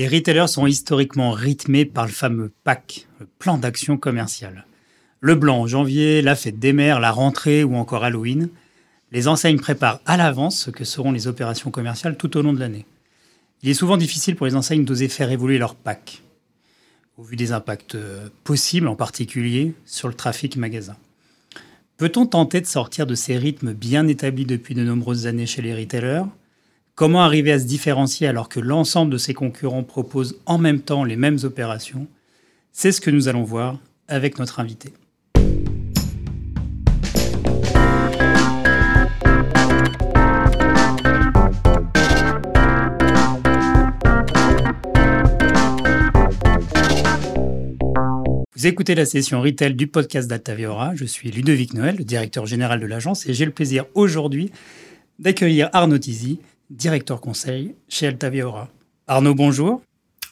Les retailers sont historiquement rythmés par le fameux PAC, le plan d'action commercial. Le blanc, janvier, la fête des mères, la rentrée ou encore Halloween, les enseignes préparent à l'avance ce que seront les opérations commerciales tout au long de l'année. Il est souvent difficile pour les enseignes d'oser faire évoluer leur PAC, au vu des impacts euh, possibles, en particulier sur le trafic magasin. Peut-on tenter de sortir de ces rythmes bien établis depuis de nombreuses années chez les retailers? Comment arriver à se différencier alors que l'ensemble de ses concurrents proposent en même temps les mêmes opérations? C'est ce que nous allons voir avec notre invité. Vous écoutez la session retail du podcast d'Altaviora. Je suis Ludovic Noël, le directeur général de l'agence, et j'ai le plaisir aujourd'hui d'accueillir Arnaud Tizi, directeur conseil chez Altaviora. Arnaud, bonjour.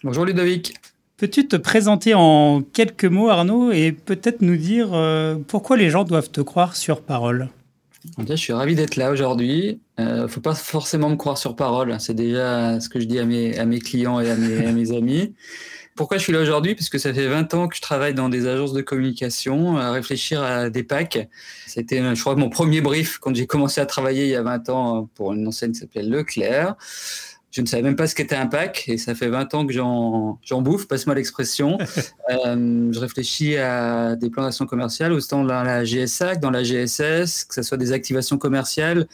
Bonjour Ludovic. Peux-tu te présenter en quelques mots, Arnaud, et peut-être nous dire euh, pourquoi les gens doivent te croire sur parole? Je suis ravi d'être là aujourd'hui. Il euh, ne faut pas forcément me croire sur parole. C'est déjà ce que je dis à mes, à mes clients et à mes, à mes amis. Pourquoi je suis là aujourd'hui? Parce que ça fait 20 ans que je travaille dans des agences de communication, à réfléchir à des packs. C'était, je crois, mon premier brief quand j'ai commencé à travailler il y a 20 ans pour une enseigne qui s'appelait Leclerc. Je ne savais même pas ce qu'était un pack et ça fait 20 ans que j'en, j'en bouffe, passe-moi l'expression. euh, je réfléchis à des plans d'action commerciale, autant dans la GSA que dans la GSS, que ce soit des activations commerciales,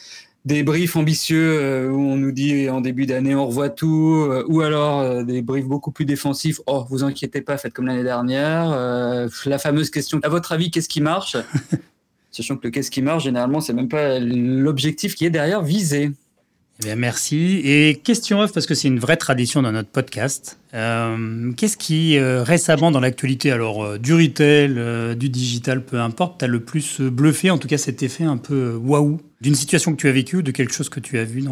des briefs ambitieux euh, où on nous dit en début d'année on revoit tout, euh, ou alors euh, des briefs beaucoup plus défensifs. Oh, vous inquiétez pas, faites comme l'année dernière. la fameuse question à votre avis, qu'est-ce qui marche? Sachant que le qu'est-ce qui marche, généralement, c'est même pas l'objectif qui est derrière visé. Eh merci. Et question off, parce que c'est une vraie tradition dans notre podcast. Euh, Qu'est-ce qui, euh, récemment dans l'actualité, alors euh, du retail, du digital, peu importe, t'as le plus bluffé, en tout cas cet effet un peu waouh, d'une situation que tu as vécue ou de quelque chose que tu as vu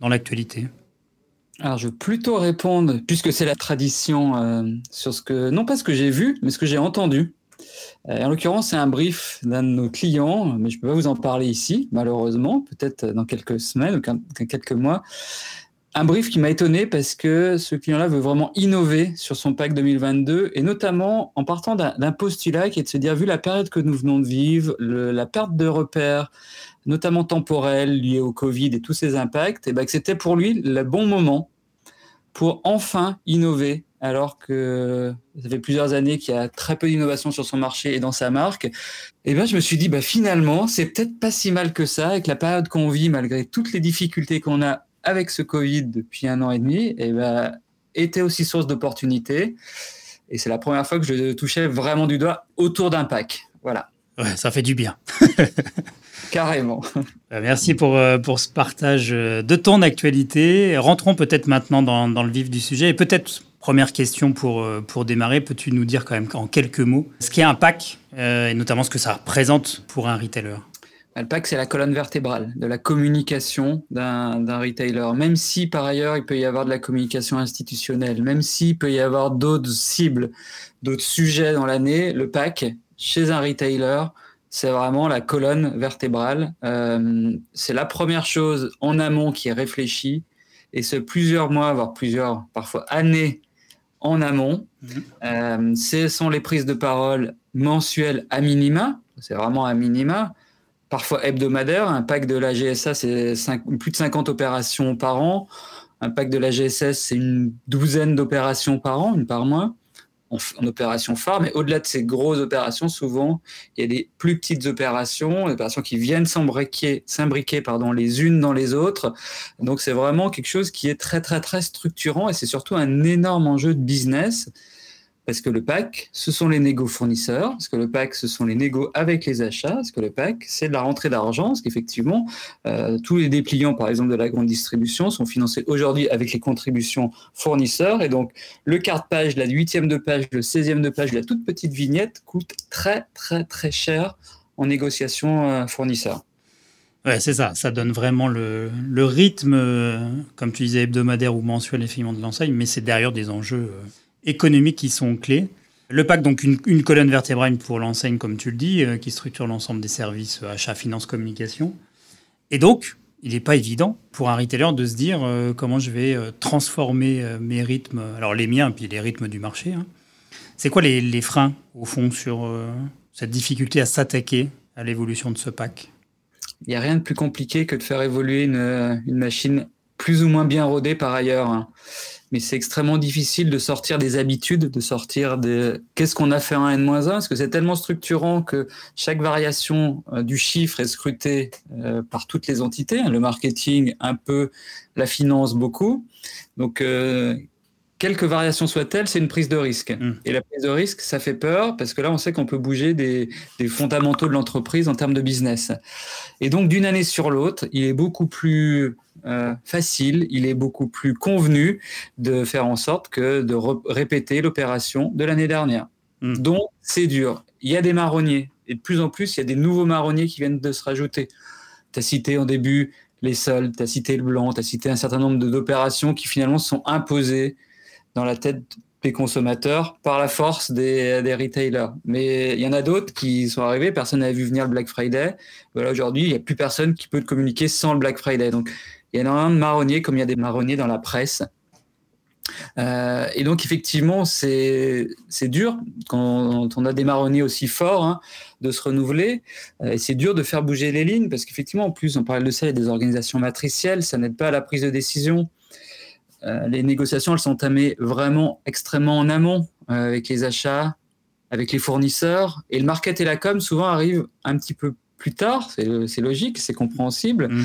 dans l'actualité? Alors, je vais plutôt répondre, puisque c'est la tradition, sur ce que, non pas ce que j'ai vu, mais ce que j'ai entendu. Euh, en l'occurrence, c'est un brief d'un de nos clients, mais je ne peux pas vous en parler ici, malheureusement, peut-être dans quelques semaines ou quelques mois. Un brief qui m'a étonné parce que ce client-là veut vraiment innover sur son pack 2022 et notamment en partant d'un postulat qui est de se dire, vu la période que nous venons de vivre, la perte de repères, notamment temporelle liée au Covid et tous ses impacts, et ben que c'était pour lui le bon moment pour enfin innover alors que ça fait plusieurs années qu'il y a très peu d'innovation sur son marché et dans sa marque, et eh ben je me suis dit bah finalement c'est peut-être pas si mal que ça avec la période qu'on vit malgré toutes les difficultés qu'on a avec ce Covid depuis un an et demi, et eh ben était aussi source d'opportunités. Et c'est la première fois que je touchais vraiment du doigt autour d'un pack. Voilà. Ouais, ça fait du bien. Carrément. Bah, merci pour, euh, pour ce partage euh, de ton actualité. Rentrons peut-être maintenant dans, dans le vif du sujet et peut-être Première question pour, euh, pour démarrer, peux-tu nous dire quand même en quelques mots ce qu'est un pack euh, et notamment ce que ça représente pour un retailer? Bah, le pack, c'est la colonne vertébrale de la communication d'un retailer. Même si par ailleurs, il peut y avoir de la communication institutionnelle, même s'il peut y avoir d'autres cibles, d'autres sujets dans l'année, le pack, chez un retailer, c'est vraiment la colonne vertébrale. Euh, c'est la première chose en amont qui est réfléchie. Et ce plusieurs mois, voire plusieurs, parfois années en amont. Mhm. Euh, ce sont les prises de parole mensuelles à minima, c'est vraiment à minima, parfois hebdomadaires. Un pack de la GSA, c'est plus de 50 opérations par an. Un pack de la GSS, c'est une douzaine d'opérations par an, une par mois en, opération phare, mais au-delà de ces grosses opérations, souvent, il y a des plus petites opérations, des opérations qui viennent s'imbriquer, s'imbriquer pardon, les unes dans les autres. Donc, c'est vraiment quelque chose qui est très, très, très structurant et c'est surtout un énorme enjeu de business parce que le pack, ce sont les négos fournisseurs, parce que le pack, ce sont les négos avec les achats, parce que le pack, c'est de la rentrée d'argent, parce qu'effectivement, euh, tous les dépliants, par exemple, de la grande distribution sont financés aujourd'hui avec les contributions fournisseurs. Et donc, le quart page, la huitième de page, le seizième de page, la toute petite vignette coûte très, très, très cher en négociation euh, fournisseur. Ouais, c'est ça. Ça donne vraiment le, le rythme, euh, comme tu disais, hebdomadaire ou mensuel, effectivement, de l'enseigne, mais c'est derrière des enjeux économiques qui sont clés. Le PAC, donc une, colonne vertébrale pour l'enseigne, comme tu le dis, euh, qui structure l'ensemble des services euh, achat, finance, communication. Et donc, il n'est pas évident pour un retailer de se dire euh, comment je vais transformer mes rythmes, alors les miens, puis les rythmes du marché. Hein. C'est quoi les, freins, au fond, sur cette difficulté à s'attaquer à l'évolution de ce pack? Il n'y a rien de plus compliqué que de faire évoluer une, une machine plus ou moins bien rodée par ailleurs. Mais c'est extrêmement difficile de sortir des habitudes, de sortir de qu'est-ce qu'on a fait en N-1, parce que c'est tellement structurant que chaque variation euh, du chiffre est scrutée euh, par toutes les entités, hein, le marketing un peu, la finance beaucoup. Donc, euh, quelques variations soient-elles, c'est une prise de risque. Mmh. Et la prise de risque, ça fait peur parce que là, on sait qu'on peut bouger des, des fondamentaux de l'entreprise en termes de business. Et donc, d'une année sur l'autre, il est beaucoup plus euh, facile, il est beaucoup plus convenu de faire en sorte que de répéter l'opération de l'année dernière. Mmh. Donc, c'est dur. Il y a des marronniers. Et de plus en plus, il y a des nouveaux marronniers qui viennent de se rajouter. Tu as cité en début les soldes, tu as cité le blanc, tu as cité un certain nombre d'opérations qui finalement sont imposées dans la tête des consommateurs par la force des, des retailers. Mais il y en a d'autres qui sont arrivés, personne n'avait vu venir le Black Friday. Voilà, aujourd'hui, il n'y a plus personne qui peut communiquer sans le Black Friday. Donc, il y a énormément de marronniers, comme il y a des marronniers dans la presse. Euh, et donc, effectivement, c'est dur quand on a des marronniers aussi forts hein, de se renouveler. Euh, et c'est dur de faire bouger les lignes parce qu'effectivement, en plus, on parle de ça, il y a des organisations matricielles, ça n'aide pas à la prise de décision. Euh, les négociations, elles sont entamées vraiment extrêmement en amont avec les achats, avec les fournisseurs. Et le market et la com, souvent, arrivent un petit peu plus tard. C'est logique, c'est compréhensible. Mm.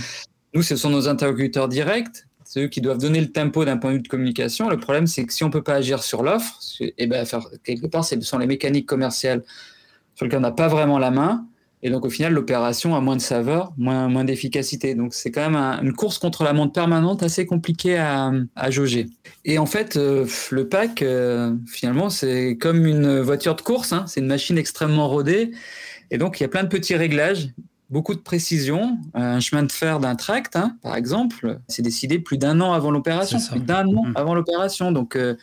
Nous, ce sont nos interlocuteurs directs. C'est eux qui doivent donner le tempo d'un point de vue de communication. Le problème, c'est que si on ne peut pas agir sur l'offre, eh ben, quelque part, ce sont les mécaniques commerciales sur lesquelles on n'a pas vraiment la main. Et donc, au final, l'opération a moins de saveur, moins, moins d'efficacité. Donc, c'est quand même une course contre la montre permanente assez compliquée à, à jauger. Et en fait, euh, le pack, euh, finalement, c'est comme une voiture de course. Hein. C'est une machine extrêmement rodée. Et donc, il y a plein de petits réglages, beaucoup de précision. Un chemin de fer d'un tract, hein, par exemple, c'est décidé plus d'un an avant l'opération. Plus d'un an mmh. avant l'opération. Donc, euh,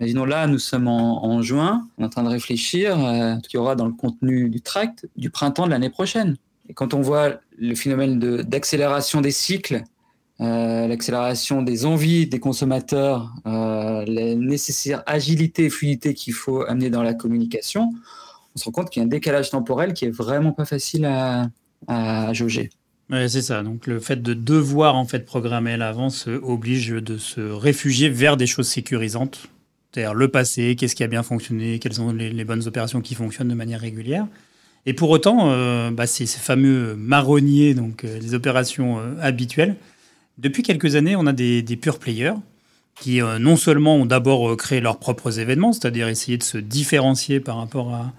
Imaginons là, nous sommes en, juin, on est en train de réfléchir à ce qu'il y aura dans le contenu du tract du printemps de l'année prochaine. Et quand on voit le phénomène d'accélération des cycles, euh, l'accélération des envies des consommateurs, euh, la nécessaire agilité et fluidité qu'il faut amener dans la communication, on se rend compte qu'il y a un décalage temporel qui est vraiment pas facile à, à jauger. C'est ça. Donc le fait de devoir en fait programmer à l'avance oblige de se réfugier vers des choses sécurisantes c'est-à-dire le passé, qu'est-ce qui a bien fonctionné, quelles sont les, bonnes opérations qui fonctionnent de manière régulière. Et pour autant, euh, bah, ces, fameux marronniers, donc euh, les opérations euh, habituelles, depuis quelques années, on a des, pure players qui non seulement ont d'abord créé leurs propres événements, c'est-à-dire essayer de se différencier par rapport à,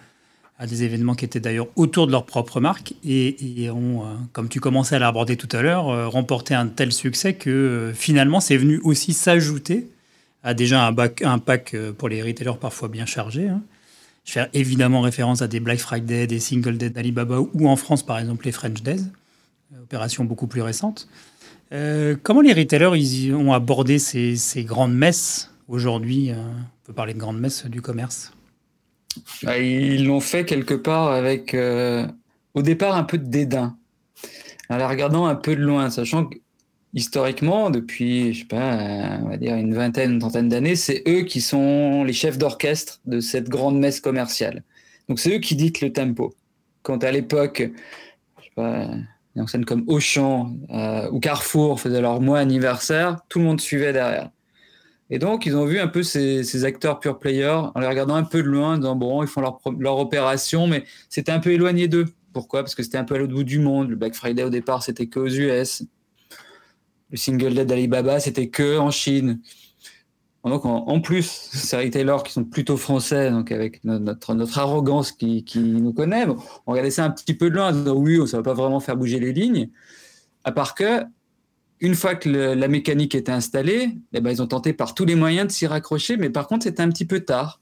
des événements qui étaient d'ailleurs autour de leur propre marque, et, ont, comme tu commençais à l'aborder tout à l'heure, remporté un tel succès que finalement c'est venu aussi s'ajouter a déjà un, pack euh, pour les retailers parfois bien chargé. Hein. Je fais évidemment référence à des Black Friday, des Single Day d'Alibaba ou en France par exemple les French Days, euh, opération beaucoup plus récente. Euh, comment les retailers ils ont abordé ces, grandes messes aujourd'hui On peut parler de grandes messes du commerce? Bah, ils l'ont fait quelque part avec, au départ, un peu de dédain, en la regardant un peu de loin, sachant que historiquement, depuis, je sais pas, on va dire une vingtaine, une trentaine d'années, c'est eux qui sont les chefs d'orchestre de cette grande messe commerciale. Donc c'est eux qui dictent le tempo. Quand à l'époque, je sais pas, des scène comme Auchan euh, ou Carrefour faisaient leur mois anniversaire, tout le monde suivait derrière. Et donc, ils ont vu un peu ces, acteurs pure players en les regardant un peu de loin, en disant bon, ils font leur, leur opération, mais c'était un peu éloigné d'eux. Pourquoi? Parce que c'était un peu à l'autre bout du monde. Le Black Friday, au départ, c'était qu'aux US le single day d'Alibaba, c'était que en Chine. Donc, en, plus, ces retailers qui sont plutôt français, donc avec notre, notre arrogance qui, qui nous connaît, on regardait ça un petit peu de loin, en disant oui, ça va pas vraiment faire bouger les lignes. À part que, une fois que la mécanique était installée, eh ben, ils ont tenté par tous les moyens de s'y raccrocher, mais par contre, c'était un petit peu tard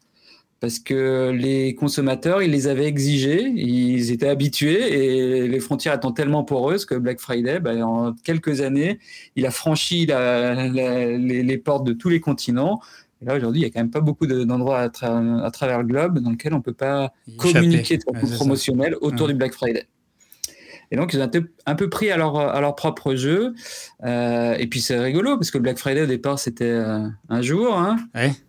parce que les consommateurs, ils les avaient exigés, ils étaient habitués et les frontières étant tellement poreuses que Black Friday, ben, en quelques années, il a franchi les, portes de tous les continents. Et là, aujourd'hui, il n'y a quand même pas beaucoup d'endroits à, travers le globe dans lesquels on ne peut pas communiquer de façon promotionnelle autour du Black Friday. Et donc, ils ont été un peu pris à leur, à leur propre jeu. Euh, et puis, c'est rigolo, parce que le Black Friday, au départ, c'était euh, un jour, hein,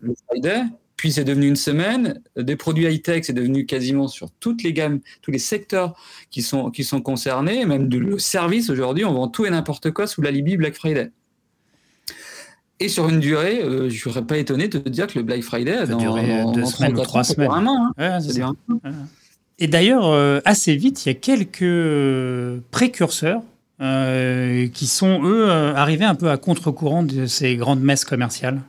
le Friday. Puis, c'est devenu une semaine. Des produits high-tech, c'est devenu quasiment sur toutes les gammes, tous les secteurs qui sont, qui sont concernés. Même de, le service, aujourd'hui, on vend tout et n'importe quoi sous l'alibi Black Friday. Et sur une durée, euh, je ne serais pas étonné de te dire que le Black Friday, ça dans, dans, deux semaines ou trois semaines. Mois, hein. ouais, et d'ailleurs, euh, assez vite, il y a quelques précurseurs euh, qui sont, eux, euh, arrivés un peu à contre-courant de ces grandes messes commerciales.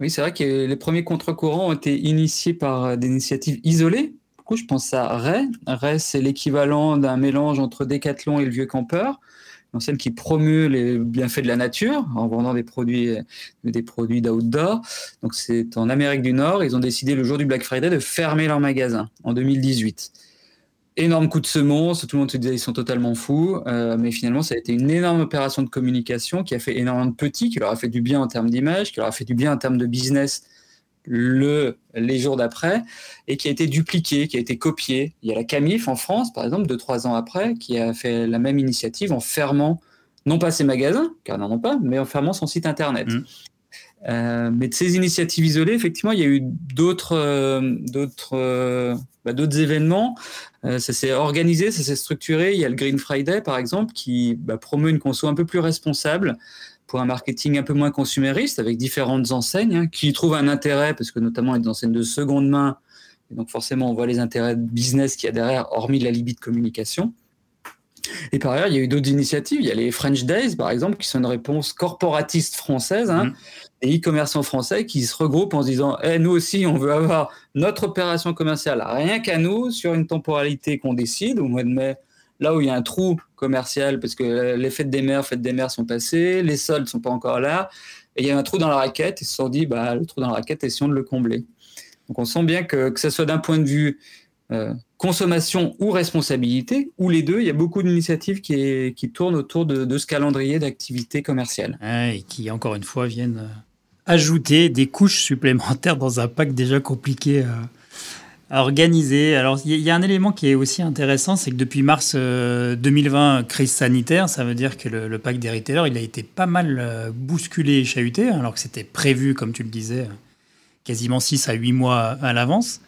Oui, c'est vrai que les premiers contre-courants ont été initiés par des initiatives isolées. Du coup, je pense à Ray. Ray, c'est l'équivalent d'un mélange entre Decathlon et le Vieux Campeur celle qui promeut les bienfaits de la nature en vendant des produits, des produits d'outdoor. Donc c'est en Amérique du Nord, ils ont décidé le jour du Black Friday de fermer leur magasin en 2018. Énorme coup de semonce, tout le monde se disait ils sont totalement fous, euh, mais finalement ça a été une énorme opération de communication qui a fait énormément de petits, qui leur a fait du bien en termes d'image, qui leur a fait du bien en termes de business le, les jours d'après et qui a été dupliqué, qui a été copié. Il y a la Camif en France, par exemple, deux, trois ans après, qui a fait la même initiative en fermant, non pas ses magasins, car n'en ont pas, mais en fermant son site internet. Mmh. Euh, mais de ces initiatives isolées, effectivement, il y a eu d'autres euh, d'autres euh, bah, d'autres événements. ça s'est organisé, ça s'est structuré. Il y a le Green Friday, par exemple, qui bah, promeut une conso un peu plus responsable pour un marketing un peu moins consumériste avec différentes enseignes hein, qui trouvent un intérêt parce que notamment des enseignes de seconde main et donc forcément on voit les intérêts de business qu'il y a derrière hormis la libye de communication. Et par ailleurs, il y a eu d'autres initiatives. Il y a les French Days, par exemple, qui sont une réponse corporatiste française, hein, mmh. des e-commerçants français qui se regroupent en se disant eh, Nous aussi, on veut avoir notre opération commerciale rien qu'à nous sur une temporalité qu'on décide au mois de mai là où il y a un trou commercial, parce que les fêtes des mers, fêtes des mers sont passées, les soldes sont pas encore là, et il y a un trou dans la raquette, ils se sont dit, bah, le trou dans la raquette, essayons de le combler. Donc on sent bien que, que ce soit d'un point de vue euh, consommation ou responsabilité, ou les deux, il y a beaucoup d'initiatives qui, tournent autour de, ce calendrier d'activité commerciale. et qui, encore une fois, viennent euh, ajouter des couches supplémentaires dans un pack déjà compliqué. Euh, Organisé. Alors, il y, a un élément qui est aussi intéressant, c'est que depuis mars 2020, euh, crise sanitaire, ça veut dire que le, pack des il a été pas mal euh, bousculé et chahuté, alors que c'était prévu, comme tu le disais, quasiment 6 à 8 mois à l'avance.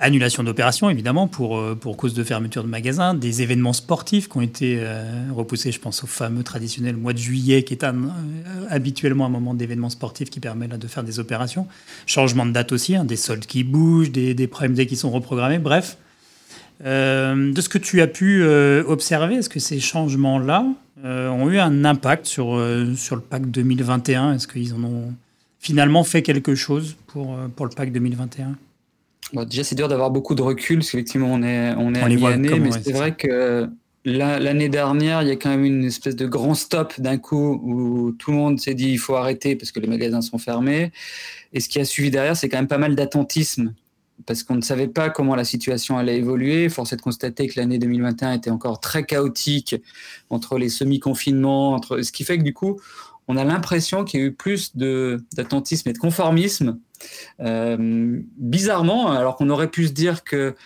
Annulation d'opérations, évidemment, pour, euh, pour cause de fermeture de magasins, des événements sportifs qui ont été euh, repoussés, je pense au fameux traditionnel mois de juillet, qui est euh, habituellement un moment d'événements sportifs qui permet de faire des opérations. Changement de date aussi, hein, des soldes qui bougent, des, des qui sont reprogrammés, bref. de ce que tu as pu observer, est-ce que ces changements-là ont eu un impact sur, sur le pack 2021 Est-ce qu'ils en ont finalement fait quelque chose pour, pour le pack 2021 déjà, c'est dur d'avoir beaucoup de recul, parce qu'effectivement, on est, on est à mi-année, mais c'est vrai que l'année dernière, il y a quand même une espèce de grand stop d'un coup où tout le monde s'est dit il faut arrêter parce que les magasins sont fermés. Et ce qui a suivi derrière, c'est quand même pas mal d'attentisme parce qu'on ne savait pas comment la situation allait évoluer. Force est de constater que l'année 2021 était encore très chaotique entre les semi-confinements, entre ce qui fait que du coup, on a l'impression qu'il y a eu plus d'attentisme et de conformisme. Euh, bizarrement, alors qu'on aurait pu se dire que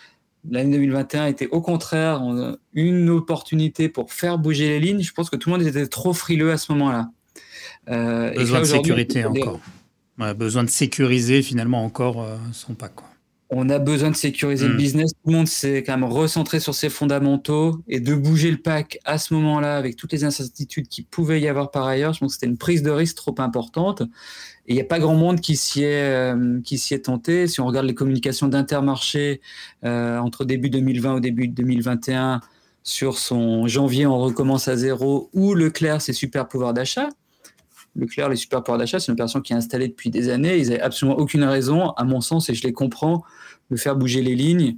l'année 2021 était au contraire une opportunité pour faire bouger les lignes, je pense que tout le monde était trop frileux à ce moment-là. Euh, besoin de sécurité encore. besoin de sécuriser finalement encore euh, son. Quoi on a besoin de sécuriser le hmm. business. Tout le monde s'est quand même recentré sur ses fondamentaux et de bouger le pack à ce moment-là avec toutes les incertitudes qui pouvaient y avoir par ailleurs. Je pense que c'était une prise de risque trop importante. Et il n'y a pas grand monde qui s'y est, euh, qui s'y est tenté. Si on regarde les communications d'Intermarché euh, entre début 2020 au début 2021 sur son janvier, on recommence à zéro ou Leclerc, ses super pouvoirs d'achat. Leclerc, les super pouvoirs d'achat, c'est une opération qui est installée depuis des années. Ils n'avaient absolument aucune raison, à mon sens, et je les comprends, de faire bouger les lignes.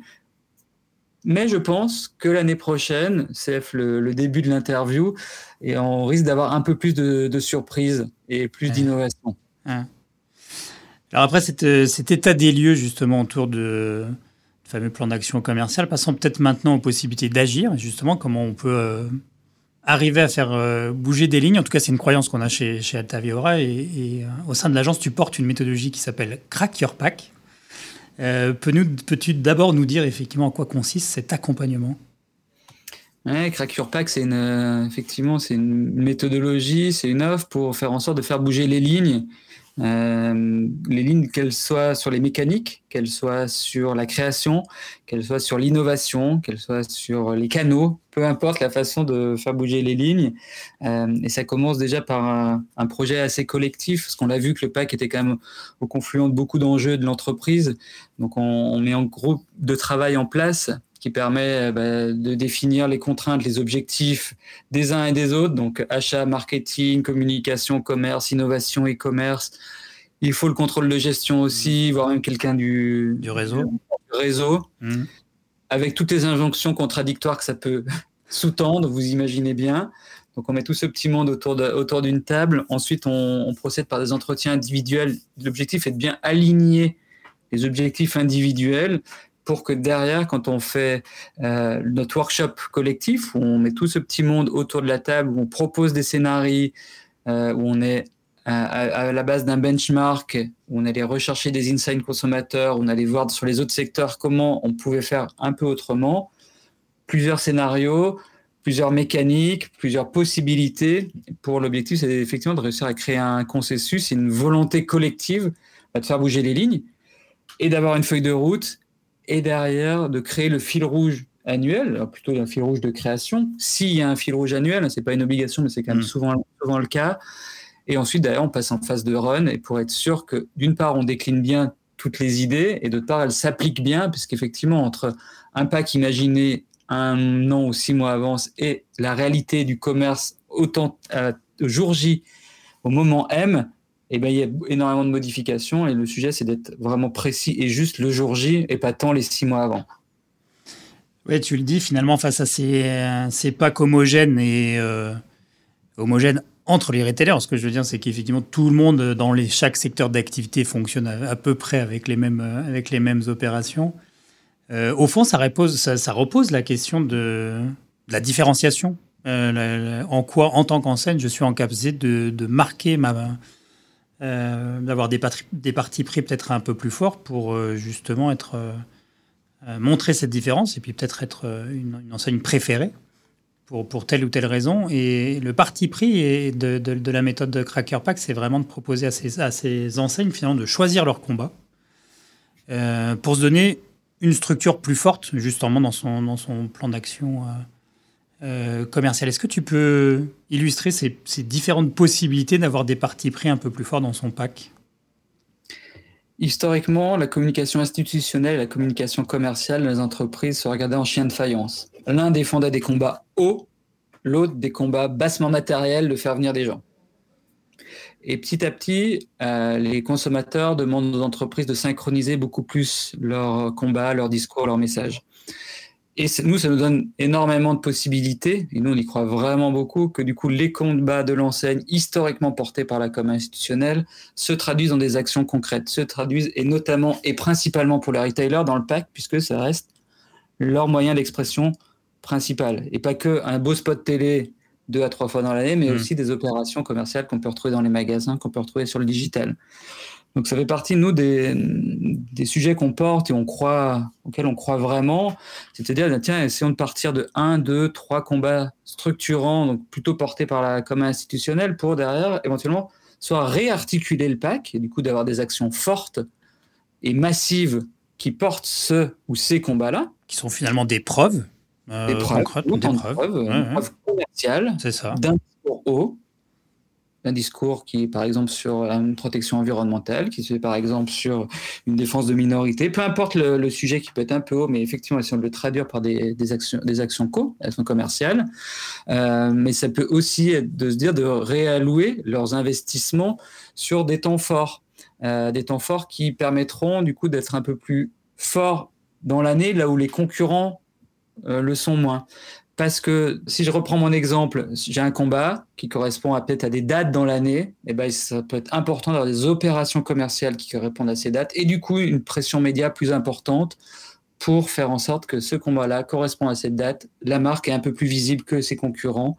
Mais je pense que l'année prochaine, c'est le, début de l'interview, et on risque d'avoir un peu plus de, surprises et plus d'innovation. Alors après cet, état des lieux justement autour de, du fameux plan d'action commercial, passons peut-être maintenant aux possibilités d'agir, justement comment on peut euh, arriver à faire euh, bouger des lignes. En tout cas, c'est une croyance qu'on a chez, chez Altaviora. Et, euh, au sein de l'agence, tu portes une méthodologie qui s'appelle Crack Your Pack. Euh, Peux-tu d'abord nous dire effectivement en quoi consiste cet accompagnement? Ouais, Crack Your Pack, c'est une, effectivement, c'est une méthodologie, c'est une offre pour faire en sorte de faire bouger les lignes euh, les lignes, qu'elles soient sur les mécaniques, qu'elles soient sur la création, qu'elles soient sur l'innovation, qu'elles soient sur les canaux, peu importe la façon de faire bouger les lignes. Euh, et ça commence déjà par un, projet assez collectif, parce qu'on a vu que le PAC était quand même au confluent de beaucoup d'enjeux de l'entreprise. Donc on, on met un groupe de travail en place qui permet bah, de définir les contraintes, les objectifs des uns et des autres, donc achat, marketing, communication, commerce, innovation et commerce. Il faut le contrôle de gestion aussi, voire même quelqu'un du, du réseau, réseau mmh. avec toutes les injonctions contradictoires que ça peut sous-tendre, vous imaginez bien. Donc on met tout ce petit monde autour, de, autour d'une table. Ensuite, on, on procède par des entretiens individuels. L'objectif est de bien aligner les objectifs individuels pour que derrière, quand on fait euh, notre workshop collectif, où on met tout ce petit monde autour de la table, où on propose des scénarios, euh, où on est à, la base d'un benchmark, où on allait rechercher des insights consommateurs, où on allait voir sur les autres secteurs comment on pouvait faire un peu autrement, plusieurs scénarios, plusieurs mécaniques, plusieurs possibilités. Pour l'objectif, c'est effectivement de réussir à créer un consensus, une volonté collective de faire bouger les lignes et d'avoir une feuille de route et derrière de créer le fil rouge annuel, plutôt un fil rouge de création. S'il y a un fil rouge annuel, c'est pas une obligation, mais c'est quand même mm. souvent, souvent le cas. Et ensuite, d'ailleurs, on passe en phase de run et pour être sûr que d'une part, on décline bien toutes les idées et d'autre part, elles s'appliquent bien, puisqu'effectivement, entre un pack imaginé un an ou six mois avance et la réalité du commerce autant euh, jour J au moment M, eh ben, il y a énormément de modifications et le sujet, c'est d'être vraiment précis et juste le jour J et pas tant les six mois avant. Oui, tu le dis, finalement, face à ces, ces packs homogènes et euh, homogènes entre les retailers, ce que je veux dire, c'est qu'effectivement, tout le monde dans les, chaque secteur d'activité fonctionne à, peu près avec les mêmes, avec les mêmes opérations. Euh, au fond, ça repose, ça, repose la question de, la différenciation. Euh, en quoi, en tant qu'enseigne, je suis en capacité de, de marquer ma, d'avoir des, des, partis pris peut-être un peu plus forts pour euh, justement être euh, montrer cette différence et puis peut-être être une, enseigne préférée pour, pour telle ou telle raison. Et le parti pris de, de, la méthode de Cracker Pack, c'est vraiment de proposer à ces, à ces enseignes finalement de choisir leur combat pour se donner une structure plus forte justement dans son, dans son plan d'action euh, commercial. Est-ce que tu peux illustrer ces, différentes possibilités d'avoir des parties pris un peu plus forts dans son pack? Historiquement, la communication institutionnelle et la communication commerciale des entreprises se regardaient en chien de faïence. L'un défendait des combats hauts, l'autre des combats bassement matériels de faire venir des gens. Et petit à petit, euh, les consommateurs demandent aux entreprises de synchroniser beaucoup plus leurs combats, leurs discours, leurs messages. Et nous, ça nous donne énormément de possibilités, et nous, on y croit vraiment beaucoup, que du coup, les combats de l'enseigne, historiquement portés par la com institutionnelle, se traduisent dans des actions concrètes, se traduisent, et notamment et principalement pour les retailers, dans le pack, puisque ça reste leur moyen d'expression principal. Et pas que un beau spot télé deux à trois fois dans l'année, mais mmh. aussi des opérations commerciales qu'on peut retrouver dans les magasins, qu'on peut retrouver sur le digital. Donc ça fait partie, nous, des, des sujets qu'on porte et on croit, auxquels on croit vraiment. C'est-à-dire, tiens, essayons de partir de un, deux, trois combats structurants, donc plutôt portés par la com institutionnelle, pour derrière, éventuellement, soit réarticuler le pack, et du coup d'avoir des actions fortes et massives qui portent ce ou ces combats-là. Qui sont finalement des preuves. Euh, des preuves, des preuves, preuves commerciales d'un discours haut. Un discours qui est par exemple sur une protection environnementale, qui se fait par exemple sur une défense de minorité, peu importe le, sujet qui peut être un peu haut, mais effectivement, si on le traduire par des, actions, des actions co, actions commerciales, euh, mais ça peut aussi être de se dire de réallouer leurs investissements sur des temps forts, euh, des temps forts qui permettront du coup d'être un peu plus forts dans l'année, là où les concurrents euh, le sont moins. Parce que si je reprends mon exemple, j'ai un combat qui correspond à peut-être à des dates dans l'année, et eh ben ça peut être important d'avoir des opérations commerciales qui répondent à ces dates et du coup une pression média plus importante pour faire en sorte que ce combat-là correspond à cette date. La marque est un peu plus visible que ses concurrents,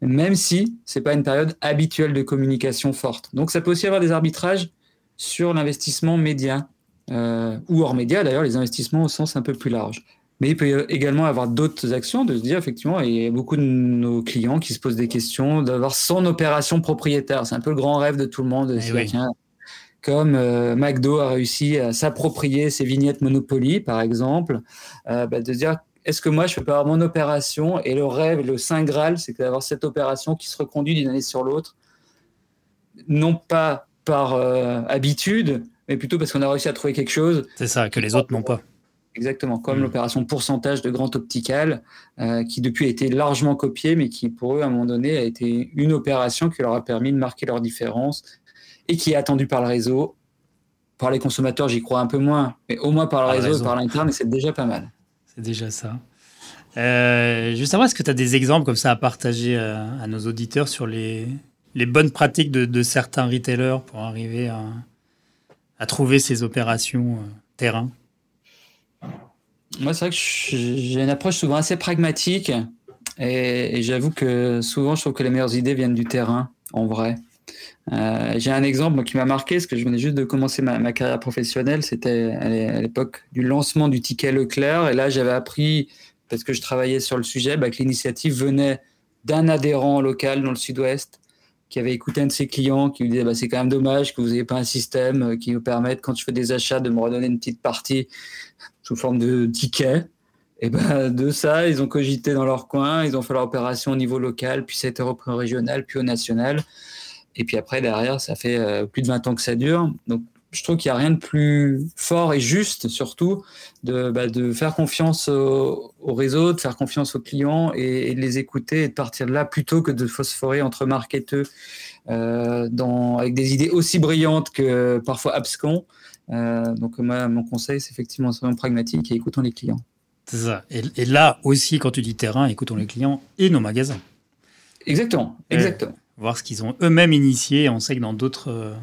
même si c'est pas une période habituelle de communication forte. Donc ça peut aussi avoir des arbitrages sur l'investissement média euh, ou hors média d'ailleurs, les investissements au sens un peu plus large. Mais il peut également avoir d'autres actions, de se dire effectivement, il y a beaucoup de nos clients qui se posent des questions d'avoir son opération propriétaire. C'est un peu le grand rêve de tout le monde. De eh comme euh, McDo a réussi à s'approprier ses vignettes Monopoly, par exemple, euh, bah, de dire est-ce que moi je peux avoir mon opération et le rêve, le saint graal, c'est d'avoir cette opération qui se reconduit d'une année sur l'autre, non pas par euh, habitude, mais plutôt parce qu'on a réussi à trouver quelque chose. C'est ça, que les autres n'ont pas. Exactement, comme hmm. l'opération pourcentage de Grand Optical, euh, qui depuis a été largement copiée, mais qui pour eux, à un moment donné, a été une opération qui leur a permis de marquer leur différence et qui est attendue par le réseau. Par les consommateurs, j'y crois un peu moins, mais au moins par le, réseau, et par l'interne, c'est déjà pas mal. C'est déjà ça. Euh, juste savoir, est-ce que tu as des exemples comme ça à partager à, à nos auditeurs sur les, les bonnes pratiques de, certains retailers pour arriver à, trouver ces opérations euh, terrain? Moi, c'est vrai que j'ai une approche souvent assez pragmatique et, j'avoue que souvent, je trouve que les meilleures idées viennent du terrain, en vrai. Euh, j'ai un exemple qui m'a marqué, parce que je venais juste de commencer ma, carrière professionnelle, c'était à l'époque du lancement du ticket Leclerc, et là j'avais appris, parce que je travaillais sur le sujet, bah, que l'initiative venait d'un adhérent local dans le sud-ouest qui avait écouté un de ses clients qui lui disait bah, c'est quand même dommage que vous n'ayez pas un système euh, qui nous permette, quand je fais des achats, de me redonner une petite partie sous forme de ticket. Et ben de ça, ils ont cogité dans leur coin, ils ont fait leur opération au niveau local, puis ça a été repris au régional, puis au national. Et puis après, derrière, ça fait euh, plus de 20 ans que ça dure. Donc je trouve qu'il n'y a rien de plus fort et juste, surtout, de, bah, de faire confiance au, réseau, de faire confiance aux clients et, de les écouter et de partir de là plutôt que de phosphorer entre marketeux euh, dans, avec des idées aussi brillantes que parfois abscons. Euh, donc, moi, mon conseil, c'est effectivement soyons pragmatiques et écoutons les clients. C'est ça. Et, là aussi, quand tu dis terrain, écoutons les clients et nos magasins. Exactement, exactement. voir ce qu'ils ont eux-mêmes initié. On sait que dans d'autres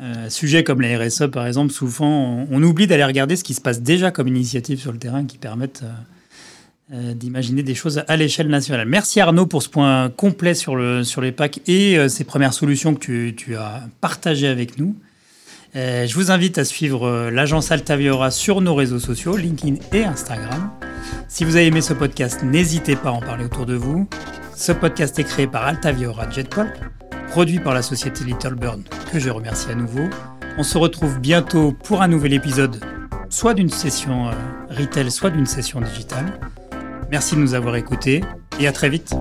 euh, euh, sujets comme la RSE, par exemple, souvent, on, oublie d'aller regarder ce qui se passe déjà comme initiative sur le terrain qui permettent euh, euh, d'imaginer des choses à l'échelle nationale. Merci Arnaud pour ce point complet sur, le, sur les packs et ces premières solutions que tu, tu as partagées avec nous. je vous invite à suivre l'agence Altaviora sur nos réseaux sociaux, LinkedIn et Instagram. Si vous avez aimé ce podcast, n'hésitez pas à en parler autour de vous. Ce podcast est créé par Altaviora Jetpol produit par la société Little Bird, que je remercie à nouveau. On se retrouve bientôt pour un nouvel épisode, soit d'une session euh, retail, soit d'une session digitale. Merci de nous avoir écoutés et à très vite.